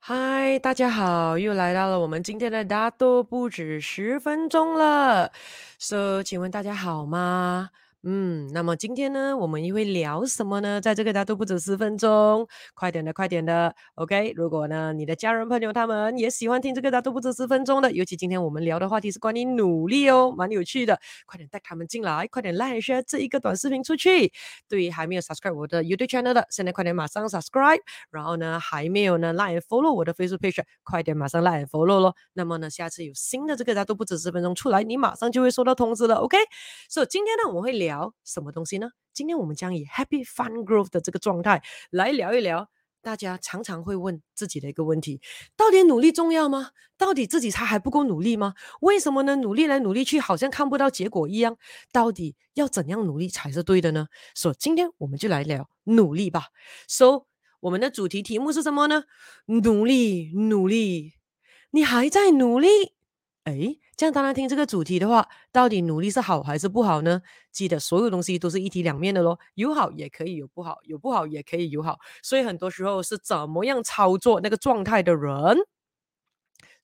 嗨，大家好，又来到了我们今天的大多不止十分钟了。So，请问大家好吗？嗯，那么今天呢，我们又会聊什么呢？在这个大都不止十分钟，快点的，快点的，OK。如果呢，你的家人朋友他们也喜欢听这个大都不止十分钟的，尤其今天我们聊的话题是关于努力哦，蛮有趣的，快点带他们进来，快点 like share 这一个短视频出去。对于还没有 subscribe 我的 YouTube channel 的，现在快点马上 subscribe。然后呢，还没有呢 like follow 我的 Facebook page，快点马上 like follow 咯。那么呢，下次有新的这个大都不止十分钟出来，你马上就会收到通知了，OK。所以今天呢，我们会聊。聊什么东西呢？今天我们将以 Happy Fun Growth 的这个状态来聊一聊，大家常常会问自己的一个问题：到底努力重要吗？到底自己还还不够努力吗？为什么呢？努力来努力去，好像看不到结果一样。到底要怎样努力才是对的呢？所以今天我们就来聊努力吧。So 我们的主题题目是什么呢？努力，努力，你还在努力？诶。这样当然听这个主题的话，到底努力是好还是不好呢？记得所有东西都是一体两面的咯，有好也可以有不好，有不好也可以有好。所以很多时候是怎么样操作那个状态的人，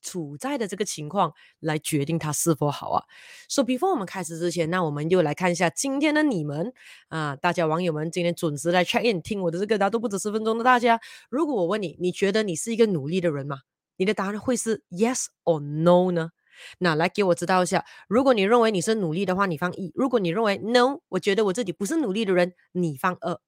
处在的这个情况来决定他是否好啊。So before 我们开始之前，那我们就来看一下今天的你们啊，大家网友们今天准时来 check in 听我的这个大都不止十分钟的大家。如果我问你，你觉得你是一个努力的人吗？你的答案会是 yes or no 呢？那来给我知道一下，如果你认为你是努力的话，你放一；如果你认为 no，我觉得我自己不是努力的人，你放二。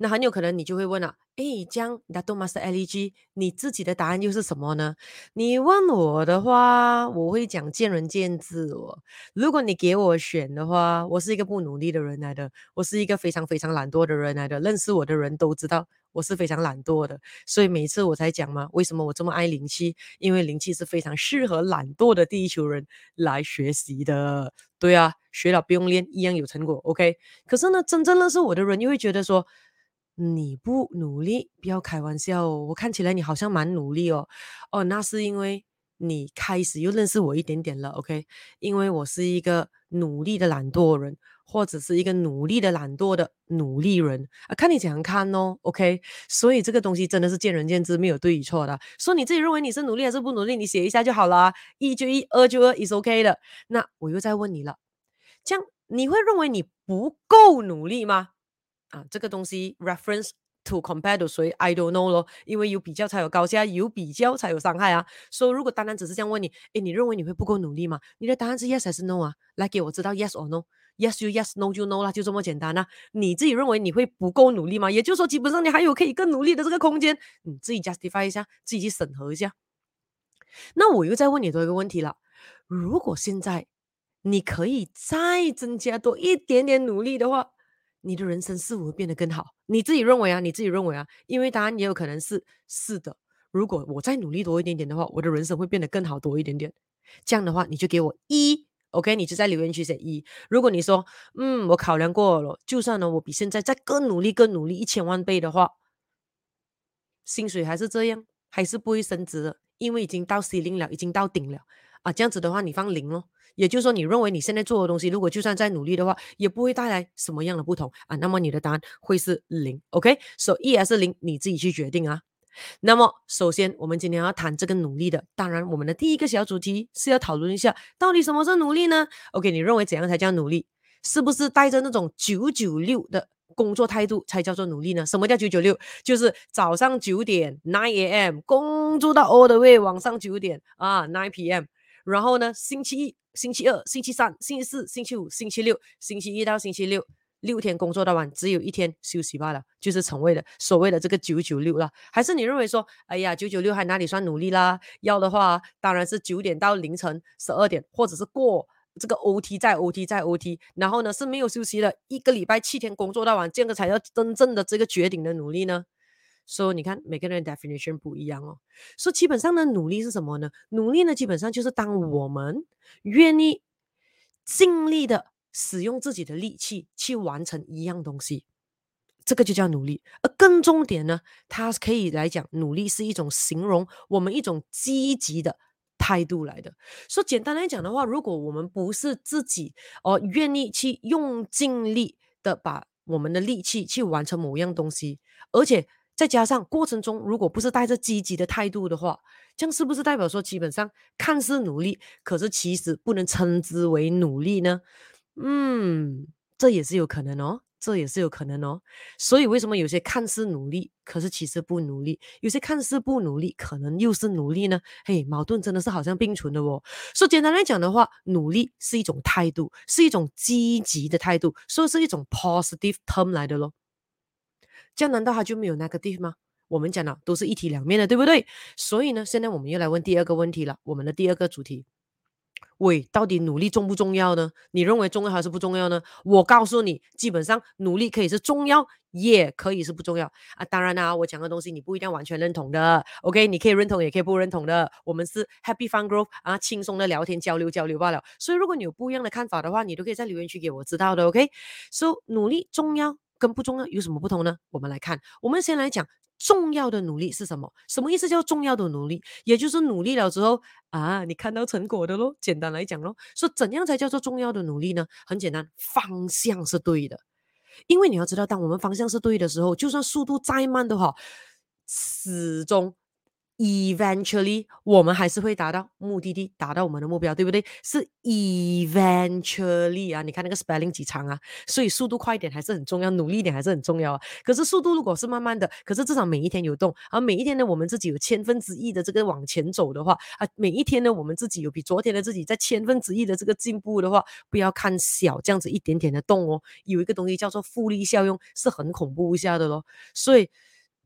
那很有可能你就会问了，诶，江大都 Master LG，你自己的答案又是什么呢？你问我的话，我会讲见仁见智哦。如果你给我选的话，我是一个不努力的人来的，我是一个非常非常懒惰的人来的，认识我的人都知道。我是非常懒惰的，所以每次我才讲嘛，为什么我这么爱灵气？因为灵气是非常适合懒惰的地球人来学习的。对啊，学了不用练，一样有成果。OK，可是呢，真正认识我的人又会觉得说，你不努力，不要开玩笑哦。我看起来你好像蛮努力哦。哦，那是因为你开始又认识我一点点了。OK，因为我是一个努力的懒惰人。或者是一个努力的懒惰的努力人啊，看你怎样看哦，OK，所以这个东西真的是见仁见智，没有对与错的。说你自己认为你是努力还是不努力，你写一下就好了，啊一就一，二就二，is OK 的。那我又再问你了，这样你会认为你不够努力吗？啊，这个东西 reference to compare to 所以 I don't know 咯，因为有比较才有高下，有比较才有伤害啊。所以如果单单只是这样问你，诶，你认为你会不够努力吗？你的答案是 yes 还是 no 啊？来给我知道 yes or no。Yes you yes no you no 啦，就这么简单啊。你自己认为你会不够努力吗？也就是说，基本上你还有可以更努力的这个空间，你自己 justify 一下，自己去审核一下。那我又再问你多一个问题了：如果现在你可以再增加多一点点努力的话，你的人生是否会变得更好？你自己认为啊？你自己认为啊？因为答案也有可能是是的。如果我再努力多一点点的话，我的人生会变得更好多一点点。这样的话，你就给我一。OK，你就在留言区写一。如果你说，嗯，我考量过了，就算呢，我比现在再更努力、更努力一千万倍的话，薪水还是这样，还是不会升值的，因为已经到 C 零了，已经到顶了啊。这样子的话，你放零咯。也就是说，你认为你现在做的东西，如果就算再努力的话，也不会带来什么样的不同啊。那么你的答案会是零。OK，so 一还是零，你自己去决定啊。那么，首先我们今天要谈这个努力的。当然，我们的第一个小主题是要讨论一下，到底什么是努力呢？OK，你认为怎样才叫努力？是不是带着那种九九六的工作态度才叫做努力呢？什么叫九九六？就是早上九点 nine a.m. 工作到 all the way 晚上九点啊 nine p.m. 然后呢，星期一、星期二、星期三、星期四、星期五、星期六，星期一到星期六。六天工作到晚，只有一天休息罢了，就是所谓的所谓的这个九九六了。还是你认为说，哎呀，九九六还哪里算努力啦？要的话，当然是九点到凌晨十二点，或者是过这个 OT 再 OT 再 OT，然后呢是没有休息的，一个礼拜七天工作到晚，这个才叫真正的这个绝顶的努力呢。所以你看每个人的 definition 不一样哦。所以基本上呢，努力是什么呢？努力呢，基本上就是当我们愿意尽力的。使用自己的力气去完成一样东西，这个就叫努力。而更重点呢，它可以来讲，努力是一种形容我们一种积极的态度来的。说简单来讲的话，如果我们不是自己哦愿意去用尽力的把我们的力气去完成某样东西，而且再加上过程中如果不是带着积极的态度的话，这样是不是代表说基本上看似努力，可是其实不能称之为努力呢？嗯，这也是有可能哦。这也是有可能哦，所以为什么有些看似努力，可是其实不努力；有些看似不努力，可能又是努力呢？嘿，矛盾真的是好像并存的哦。说简单来讲的话，努力是一种态度，是一种积极的态度，所以是一种 positive term 来的咯。这样难道它就没有 negative 吗？我们讲的都是一体两面的，对不对？所以呢，现在我们又来问第二个问题了，我们的第二个主题。喂，到底努力重不重要呢？你认为重要还是不重要呢？我告诉你，基本上努力可以是重要，也可以是不重要啊。当然啦、啊，我讲的东西你不一定完全认同的。OK，你可以认同，也可以不认同的。我们是 Happy Fun Growth 啊，轻松的聊天交流交流罢了。所以如果你有不一样的看法的话，你都可以在留言区给我知道的。OK，So、努力重要跟不重要有什么不同呢？我们来看，我们先来讲。重要的努力是什么？什么意思叫重要的努力？也就是努力了之后啊，你看到成果的咯。简单来讲咯，说怎样才叫做重要的努力呢？很简单，方向是对的。因为你要知道，当我们方向是对的时候，就算速度再慢都好，始终。Eventually，我们还是会达到目的地，达到我们的目标，对不对？是 eventually 啊，你看那个 spelling 几长啊，所以速度快一点还是很重要，努力一点还是很重要啊。可是速度如果是慢慢的，可是至少每一天有动，而每一天呢，我们自己有千分之一的这个往前走的话啊，每一天呢，我们自己有比昨天的自己在千分之一的这个进步的话，不要看小这样子一点点的动哦，有一个东西叫做复利效用，是很恐怖一下的咯，所以。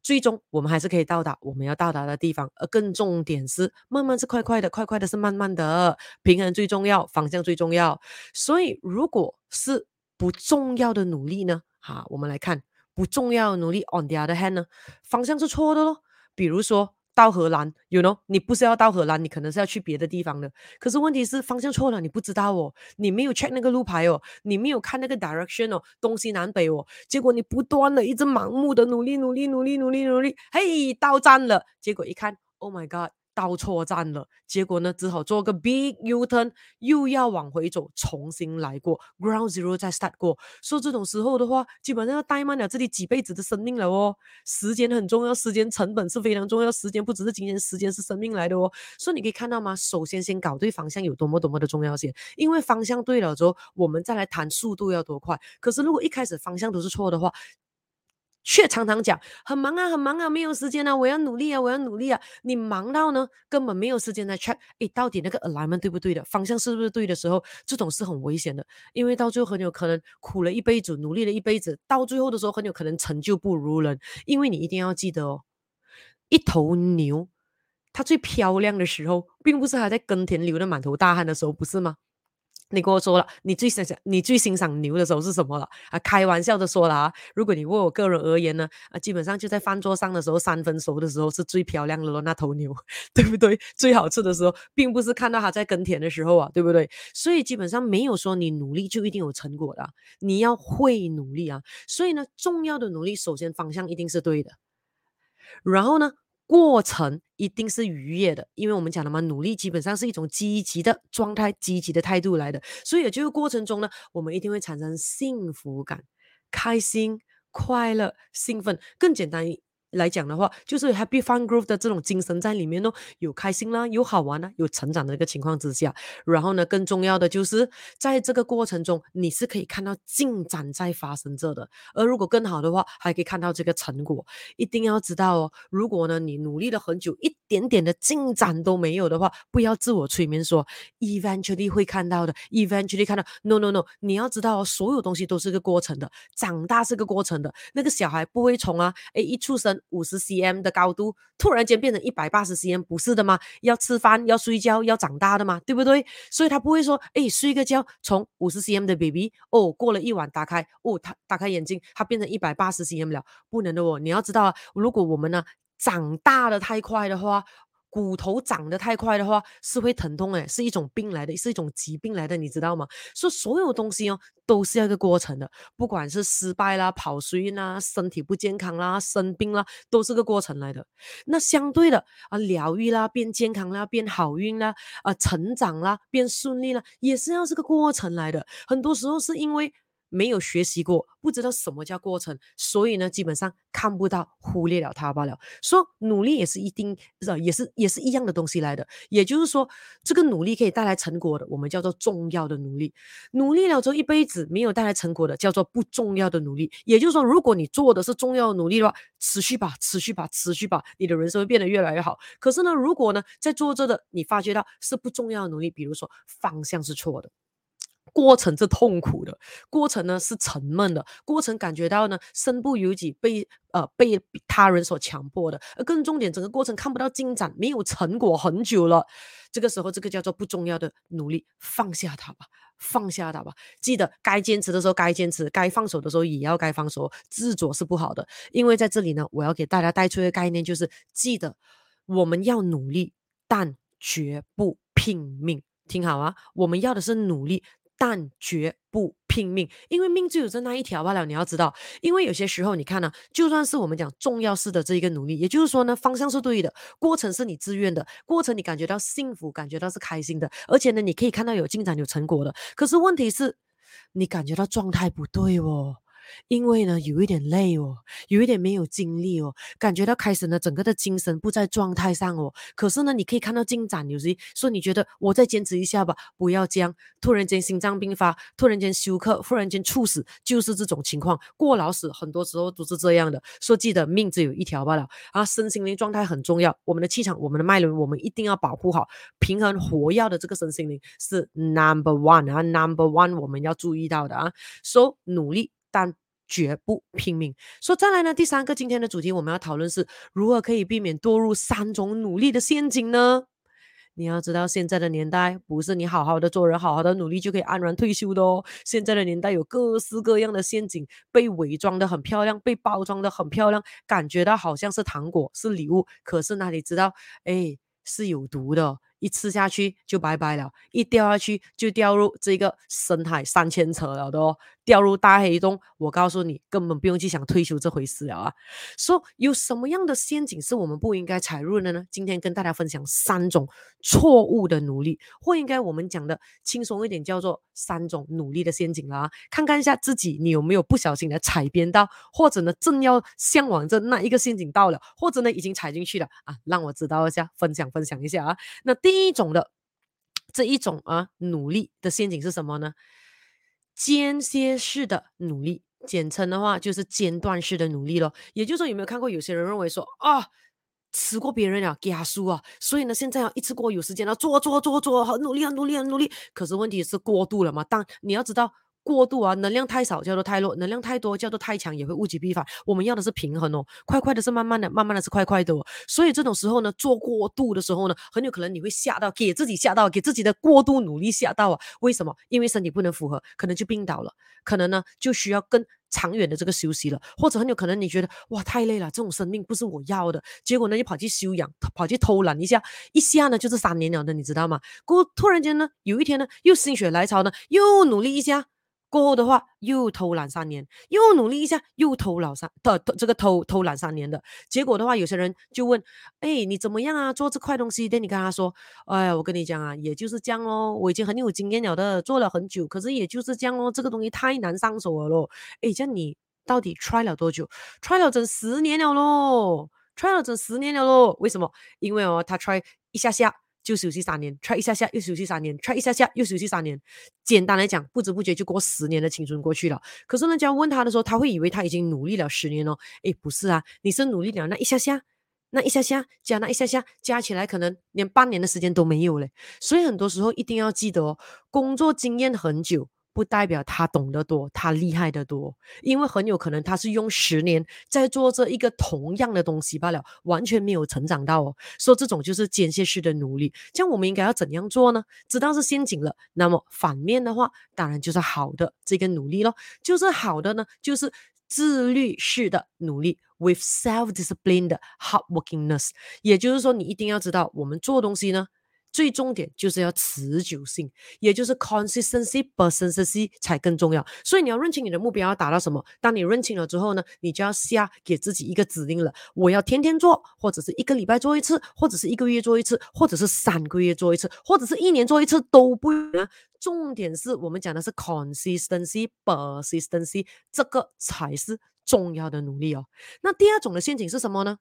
最终我们还是可以到达我们要到达的地方，而更重点是，慢慢是快快的，快快的是慢慢的，平衡最重要，方向最重要。所以，如果是不重要的努力呢？哈，我们来看不重要的努力。On the other hand 呢，方向是错的咯。比如说。到荷兰，you know，你不是要到荷兰，你可能是要去别的地方的。可是问题是方向错了，你不知道哦，你没有 check 那个路牌哦，你没有看那个 direction 哦，东西南北哦，结果你不断的一直盲目的努力努力努力努力努力，嘿，到站了，结果一看，Oh my God！到错站了，结果呢，只好做个 big U turn，又要往回走，重新来过，ground zero 再 start 过。说这种时候的话，基本上要怠慢了自己几辈子的生命了哦。时间很重要，时间成本是非常重要，时间不只是金钱，时间是生命来的哦。所以你可以看到吗？首先先搞对方向有多么多么的重要性，因为方向对了之后，我们再来谈速度要多快。可是如果一开始方向都是错的话，却常常讲很忙啊，很忙啊，没有时间啊，我要努力啊，我要努力啊。你忙到呢，根本没有时间来 check，诶，到底那个 alignment 对不对的，方向是不是对的时候，这种是很危险的，因为到最后很有可能苦了一辈子，努力了一辈子，到最后的时候很有可能成就不如人。因为你一定要记得哦，一头牛，它最漂亮的时候，并不是还在耕田流得满头大汗的时候，不是吗？你跟我说了，你最欣赏你最欣赏牛的时候是什么了？啊，开玩笑的说了啊。如果你问我个人而言呢，啊，基本上就在饭桌上的时候，三分熟的时候是最漂亮的咯，那头牛，对不对？最好吃的时候，并不是看到它在耕田的时候啊，对不对？所以基本上没有说你努力就一定有成果的，你要会努力啊。所以呢，重要的努力，首先方向一定是对的，然后呢，过程一定是愉悦的，因为我们讲了嘛，努力基本上是一种积极的状态、积极的态度来的，所以也就是过程中呢，我们一定会产生幸福感、开心、快乐、兴奋，更简单。来讲的话，就是 Happy fun group 的这种精神在里面哦，有开心啦，有好玩啦，有成长的一个情况之下，然后呢，更重要的就是在这个过程中，你是可以看到进展在发生着的，而如果更好的话，还可以看到这个成果。一定要知道哦，如果呢你努力了很久，一点点的进展都没有的话，不要自我催眠说 eventually 会看到的，eventually 看到，no no no，你要知道哦，所有东西都是个过程的，长大是个过程的，那个小孩不会从啊，诶一出生。五十 cm 的高度，突然间变成一百八十 cm，不是的吗？要吃饭，要睡觉，要长大的嘛，对不对？所以他不会说，哎，睡个觉，从五十 cm 的 baby，哦，过了一晚打开，哦，他打开眼睛，他变成一百八十 cm 了，不能的哦。你要知道啊，如果我们呢长大的太快的话。骨头长得太快的话是会疼痛诶，是一种病来的，是一种疾病来的，你知道吗？所以所有东西哦都是要一个过程的，不管是失败啦、跑衰啦、身体不健康啦、生病啦，都是个过程来的。那相对的啊，疗愈啦、变健康啦、变好运啦、啊成长啦、变顺利啦，也是要是个过程来的。很多时候是因为没有学习过，不知道什么叫过程，所以呢，基本上看不到，忽略了它罢了。说努力也是一定，是也是也是一样的东西来的。也就是说，这个努力可以带来成果的，我们叫做重要的努力；努力了之后一辈子没有带来成果的，叫做不重要的努力。也就是说，如果你做的是重要的努力的话，持续吧，持续吧，持续吧，你的人生会变得越来越好。可是呢，如果呢，在做着的你发觉到是不重要的努力，比如说方向是错的。过程是痛苦的，过程呢是沉闷的，过程感觉到呢身不由己，被呃被他人所强迫的，而更重点，整个过程看不到进展，没有成果很久了，这个时候这个叫做不重要的努力，放下它吧，放下它吧，记得该坚持的时候该坚持，该放手的时候也要该放手，自作是不好的，因为在这里呢，我要给大家带出一个概念，就是记得我们要努力，但绝不拼命，听好啊，我们要的是努力。但绝不拼命，因为命就有这那一条罢了。你要知道，因为有些时候，你看呢、就算是我们讲重要式的这一个努力，也就是说呢，方向是对的，过程是你自愿的，过程你感觉到幸福，感觉到是开心的，而且呢，你可以看到有进展、有成果的。可是问题是，你感觉到状态不对哦。因为呢，有一点累哦，有一点没有精力哦，感觉到开始呢，整个的精神不在状态上哦。可是呢，你可以看到进展，有时说你觉得我再坚持一下吧，不要这样，突然间心脏病发，突然间休克，突然间猝死，就是这种情况。过劳死很多时候都是这样的。说记得命只有一条罢了啊，身心灵状态很重要，我们的气场，我们的脉轮，我们一定要保护好，平衡活跃的这个身心灵是 number one 啊，number one 我们要注意到的啊，so, 努力。但绝不拼命。说再来呢，第三个今天的主题我们要讨论是如何可以避免堕入三种努力的陷阱呢？你要知道，现在的年代不是你好好的做人、好好的努力就可以安然退休的哦。现在的年代有各式各样的陷阱，被伪装的很漂亮，被包装的很漂亮，感觉到好像是糖果、是礼物，可是哪里知道，哎，是有毒的。一吃下去就拜拜了，一掉下去就掉入这个深海三千尺了的哦，掉入大黑洞。我告诉你，根本不用去想退休这回事了啊。说、有什么样的陷阱是我们不应该踩入的呢？今天跟大家分享三种错误的努力，或应该我们讲的轻松一点，叫做三种努力的陷阱了啊。看看一下自己，你有没有不小心的踩边到，或者呢正要向往着那一个陷阱到了，或者呢已经踩进去了啊？让我知道一下，分享分享一下啊。那第第一种的这一种啊努力的陷阱是什么呢？间歇式的努力，简称的话就是间断式的努力咯。也就是说，有没有看过有些人认为说啊，吃过别人了，给他输啊，所以呢，现在要一次过有时间了，做做做做，很努力，很努力，很努力。可是问题是过度了嘛？当你要知道。过度啊，能量太少叫做太弱，能量太多叫做太强，也会物极必反。我们要的是平衡哦，快快的是慢慢的，慢慢的是快快的哦。所以这种时候呢，做过度的时候呢，很有可能你会吓到，给自己吓到，给自己的过度努力吓到啊。为什么？因为身体不能符合，可能就病倒了，可能呢就需要更长远的这个休息了，或者很有可能你觉得哇太累了，这种生命不是我要的，结果呢就跑去休养，跑去偷懒一下，一下呢就是三年了的，你知道吗？过突然间呢，有一天呢又心血来潮呢，又努力一下。过后的话，又偷懒三年，又努力一下，又偷懒三，偷偷这个偷偷懒三年的结果的话，有些人就问，哎，你怎么样啊？做这块东西，等你跟他说，哎呀，我跟你讲啊，也就是这样咯，我已经很有经验了的，做了很久，可是也就是这样咯，这个东西太难上手了咯。哎，这样你到底 try 了多久？try 了整十年了咯，try 了整十年了咯。为什么？因为哦，他 try 一下下。就休息三年，try 一下下又休息三年，try 一下下又休息三年。简单来讲，不知不觉就过十年的青春过去了。可是人家问他的时候，他会以为他已经努力了十年哦。诶，不是啊，你是努力了那一下下，那一下下加那一下下，加起来可能连半年的时间都没有嘞。所以很多时候一定要记得哦，工作经验很久。不代表他懂得多，他厉害得多，因为很有可能他是用十年在做这一个同样的东西罢了，完全没有成长到哦。说这种就是间歇式的努力，这样我们应该要怎样做呢？知道是陷阱了，那么反面的话，当然就是好的这个努力咯，就是好的呢，就是自律式的努力，with self-discipline 的 hardworkingness，也就是说，你一定要知道，我们做东西呢。最重点就是要持久性，也就是 consistency、persistency 才更重要。所以你要认清你的目标要达到什么。当你认清了之后呢，你就要下给自己一个指令了：我要天天做，或者是一个礼拜做一次，或者是一个月做一次，或者是三个月做一次，或者是一年做一次都不行。重点是我们讲的是 consistency、persistency，这个才是重要的努力哦。那第二种的陷阱是什么呢？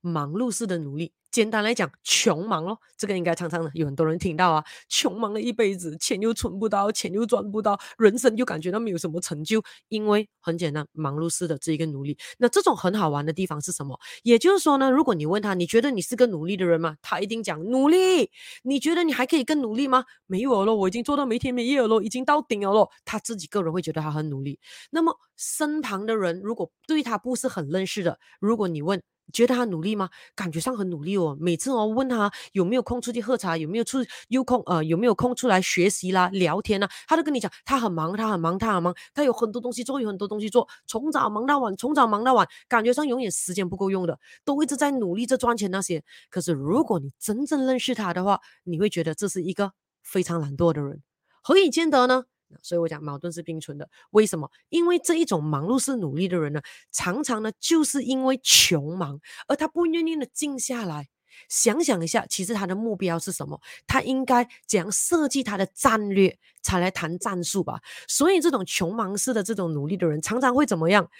忙碌式的努力，简单来讲，穷忙咯。这个应该常常的有很多人听到啊，穷忙了一辈子，钱又存不到，钱又赚不到，人生又感觉到没有什么成就。因为很简单，忙碌式的这一个努力。那这种很好玩的地方是什么？也就是说呢，如果你问他，你觉得你是个努力的人吗？他一定讲努力。你觉得你还可以更努力吗？没有了，我已经做到没天没夜了，已经到顶了咯。他自己个人会觉得他很努力。那么身旁的人如果对他不是很认识的，如果你问，觉得他努力吗？感觉上很努力哦。每次我问他有没有空出去喝茶，有没有出有空呃有没有空出来学习啦、聊天啦，他都跟你讲他很忙，他很忙，他很忙，他有很多东西做，有很多东西做，从早忙到晚，从早忙到晚，感觉上永远时间不够用的，都一直在努力着赚钱那些。可是如果你真正认识他的话，你会觉得这是一个非常懒惰的人。何以见得呢？所以我讲矛盾是并存的，为什么？因为这一种忙碌式努力的人呢，常常呢就是因为穷忙，而他不愿意的静下来想想一下，其实他的目标是什么？他应该怎样设计他的战略，才来谈战术吧。所以这种穷忙式的这种努力的人，常常会怎么样？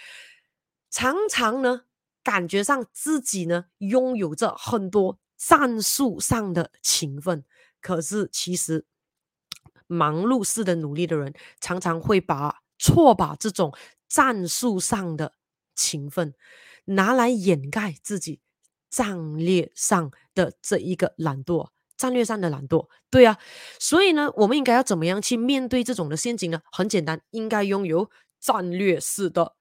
常常呢，感觉上自己呢拥有着很多战术上的勤奋，可是其实。忙碌式的努力的人，常常会把错把这种战术上的勤奋拿来掩盖自己战略上的这一个懒惰，战略上的懒惰。对啊，所以呢，我们应该要怎么样去面对这种的陷阱呢？很简单，应该拥有战略式的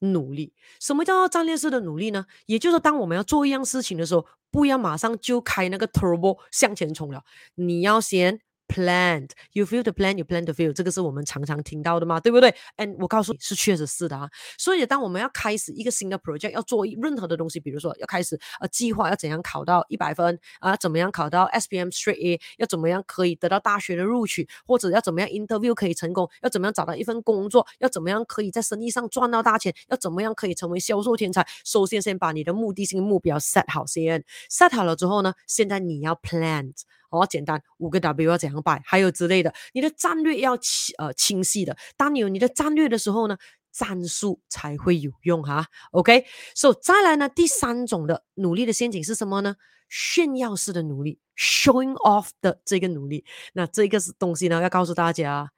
努力。什么叫做战略式的努力呢？也就是说，当我们要做一样事情的时候，不要马上就开那个 turbo 向前冲了，你要先。Plan, you feel the plan, you plan to feel，这个是我们常常听到的嘛，对不对？And 我告诉你是确实是的啊。所以当我们要开始一个新的 project，要做任何的东西，比如说要开始呃计划要怎样考到一百分啊，怎么样考到 SPM Straight A，要怎么样可以得到大学的录取，或者要怎么样 interview 可以成功，要怎么样找到一份工作，要怎么样可以在生意上赚到大钱，要怎么样可以成为销售天才。首先先把你的目的性目标 set 好先，set 好了之后呢，现在你要 plan。好简单，五个 W 要怎样摆，还有之类的，你的战略要清呃清晰的。当你有你的战略的时候呢，战术才会有用哈。OK，so 再来呢，第三种的努力的陷阱是什么呢？炫耀式的努力，showing off 的这个努力。那这个是东西呢，要告诉大家，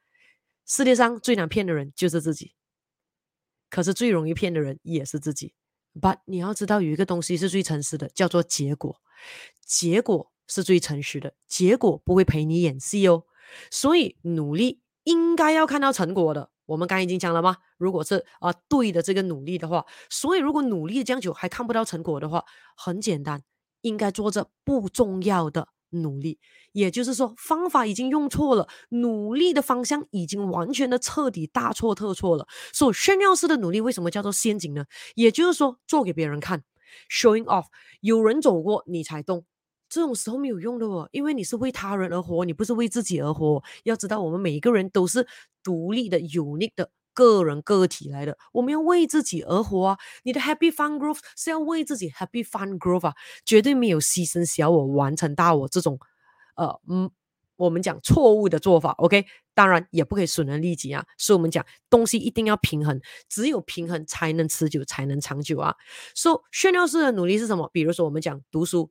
世界上最难骗的人就是自己，可是最容易骗的人也是自己。But 你要知道，有一个东西是最诚实的，叫做结果，结果。是最诚实的，结果不会陪你演戏哦。所以努力应该要看到成果的。我们刚才已经讲了吗？如果是啊、对的这个努力的话，所以如果努力这样久还看不到成果的话，很简单，应该做着不重要的努力。也就是说，方法已经用错了，努力的方向已经完全的彻底大错特错了。所以炫耀式的努力为什么叫做陷阱呢？也就是说，做给别人看，showing off，有人走过你才动。这种时候没有用的哦，因为你是为他人而活，你不是为自己而活。要知道，我们每一个人都是独立的、unique 的个人个体来的，我们要为自己而活啊！你的 happy fun growth 是要为自己 happy fun growth 啊，绝对没有牺牲小我完成大我这种，呃，嗯，我们讲错误的做法。OK，当然也不可以损人利己啊，所以我们讲东西一定要平衡，只有平衡才能持久，才能长久啊。所以炫耀式的努力是什么？比如说我们讲读书。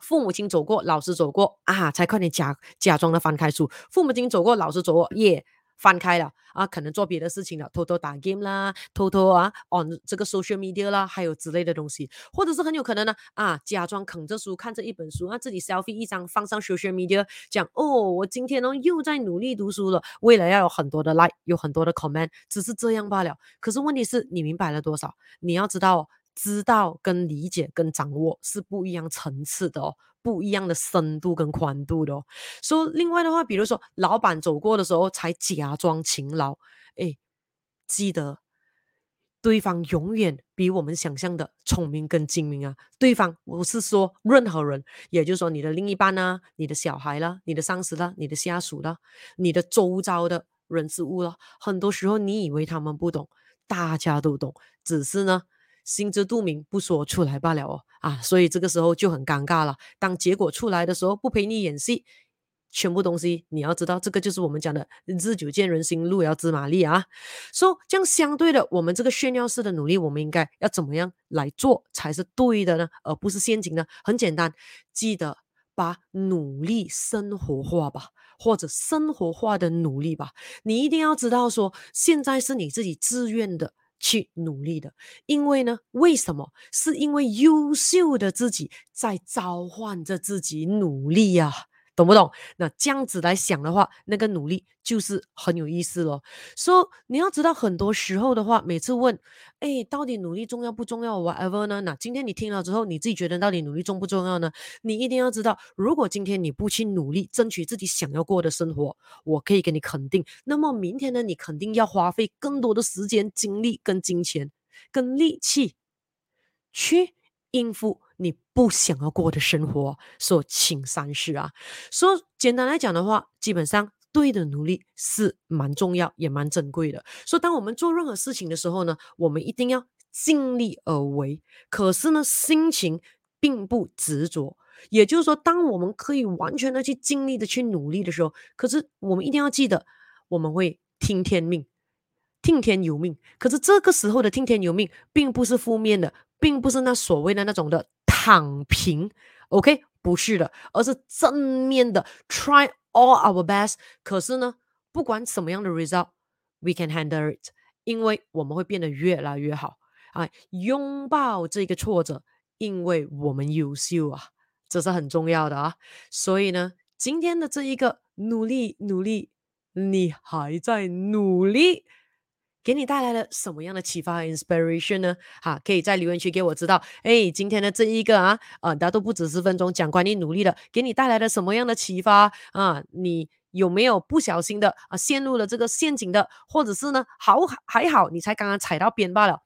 父母亲走过，老师走过啊，才快点假假装的翻开书。父母亲走过，老师走过，耶，翻开了啊，可能做别的事情了，偷偷打 game 啦，偷偷啊 on 这个 social media 啦，还有之类的东西，或者是很有可能呢啊，假装啃着书，看着一本书，啊，自己 selfie 一张放上 social media，讲哦，我今天呢又在努力读书了，为了要有很多的 like，有很多的 comment，只是这样罢了。可是问题是你明白了多少？你要知道。知道跟理解跟掌握是不一样层次的哦，不一样的深度跟宽度的哦。所以另外的话，比如说老板走过的时候才假装勤劳，哎，记得对方永远比我们想象的聪明跟精明啊！对方不是说任何人，也就是说你的另一半呢、啊、你的小孩啦、你的上司啦、你的下属啦、你的周遭的人事物啦，很多时候你以为他们不懂，大家都懂，只是呢心知肚明不说出来罢了哦啊！所以这个时候就很尴尬了。当结果出来的时候，不陪你演戏。全部东西你要知道，这个就是我们讲的“日久见人心，路遥知马力”啊。说、这样相对的，我们这个炫耀式的努力，我们应该要怎么样来做才是对的呢？而不是陷阱呢？很简单，记得把努力生活化吧，或者生活化的努力吧。你一定要知道说，现在是你自己自愿的去努力的，因为呢，为什么？是因为优秀的自己在召唤着自己努力呀、懂不懂？那这样子来想的话，那个努力就是很有意思咯。所以你要知道，很多时候的话，每次问，哎，到底努力重要不重要？Whatever 呢？那今天你听了之后，你自己觉得到底努力重不重要呢？你一定要知道，如果今天你不去努力争取自己想要过的生活，我可以给你肯定，那么明天呢，你肯定要花费更多的时间、精力、跟金钱、跟力气去应付。不想要过的生活，说请三思啊！说简单来讲的话，基本上对的努力是蛮重要，也蛮珍贵的。说当我们做任何事情的时候呢，我们一定要尽力而为。可是呢，心情并不执着。也就是说，当我们可以完全的去尽力的去努力的时候，可是我们一定要记得，我们会听天命，听天由命。可是这个时候的听天由命，并不是负面的，并不是那所谓的那种的。躺平，OK，不是的，而是正面的，try all our best。可是呢，不管什么样的 result，we can handle it，因为我们会变得越来越好啊！拥抱这个挫折，因为我们优秀啊，这是很重要的啊。所以呢，今天的这一个努力，努力，你还在努力。给你带来了什么样的启发和 inspiration 呢？哈，可以在留言区给我知道。哎，今天的这一个啊，啊，大家都不止十分钟讲关于努力的，给你带来了什么样的启发啊？你有没有不小心的啊陷入了这个陷阱的，或者是呢，好还好你才刚刚踩到边罢了。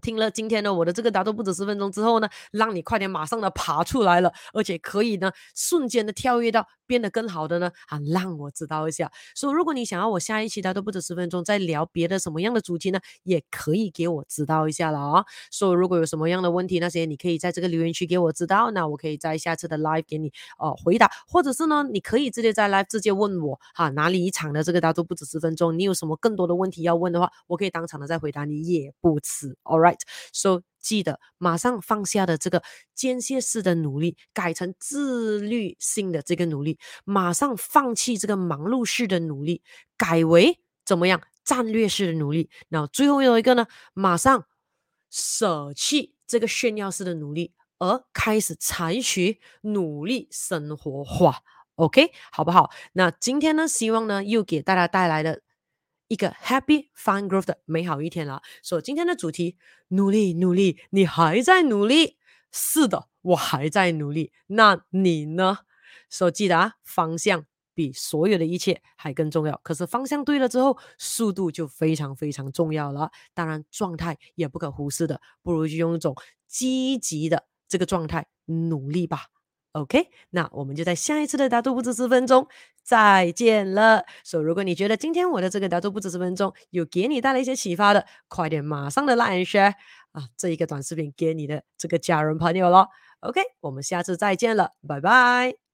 听了今天呢，我的这个答都不止十分钟之后呢，让你快点马上的爬出来了，而且可以呢瞬间的跳跃到变得更好的呢啊，让我知道一下。所以如果你想要我下一期答都不止十分钟再聊别的什么样的主题呢，也可以给我知道一下了啊。所以如果有什么样的问题，那些你可以在这个留言区给我知道，那我可以在下次的 live 给你呃回答，或者是呢你可以直接在 live 直接问我哈，哪里一场的这个答都不止十分钟，你有什么更多的问题要问的话，我可以当场的再回答你也不迟。All right。Right. So 记得马上放下的这个间歇式的努力，改成自律性的这个努力；马上放弃这个忙碌式的努力，改为怎么样战略式的努力。然后最后有一个呢，马上舍弃这个炫耀式的努力，而开始采取努力生活化。OK，好不好？那今天呢，希望呢又给大家带来的。一个 happy fun growth 的美好一天了。所以今天的主题，努力努力，你还在努力？是的，我还在努力。那你呢？所以记得啊，方向比所有的一切还更重要。可是方向对了之后，速度就非常非常重要了。当然，状态也不可忽视的，不如就用一种积极的这个状态努力吧。OK，那我们就在下一次的答都不止十分钟再见了。所以，如果你觉得今天我的这个答都不止十分钟有给你带来一些启发的，快点马上的 like and share 啊，这一个短视频给你的这个家人朋友咯。OK，我们下次再见了，拜拜。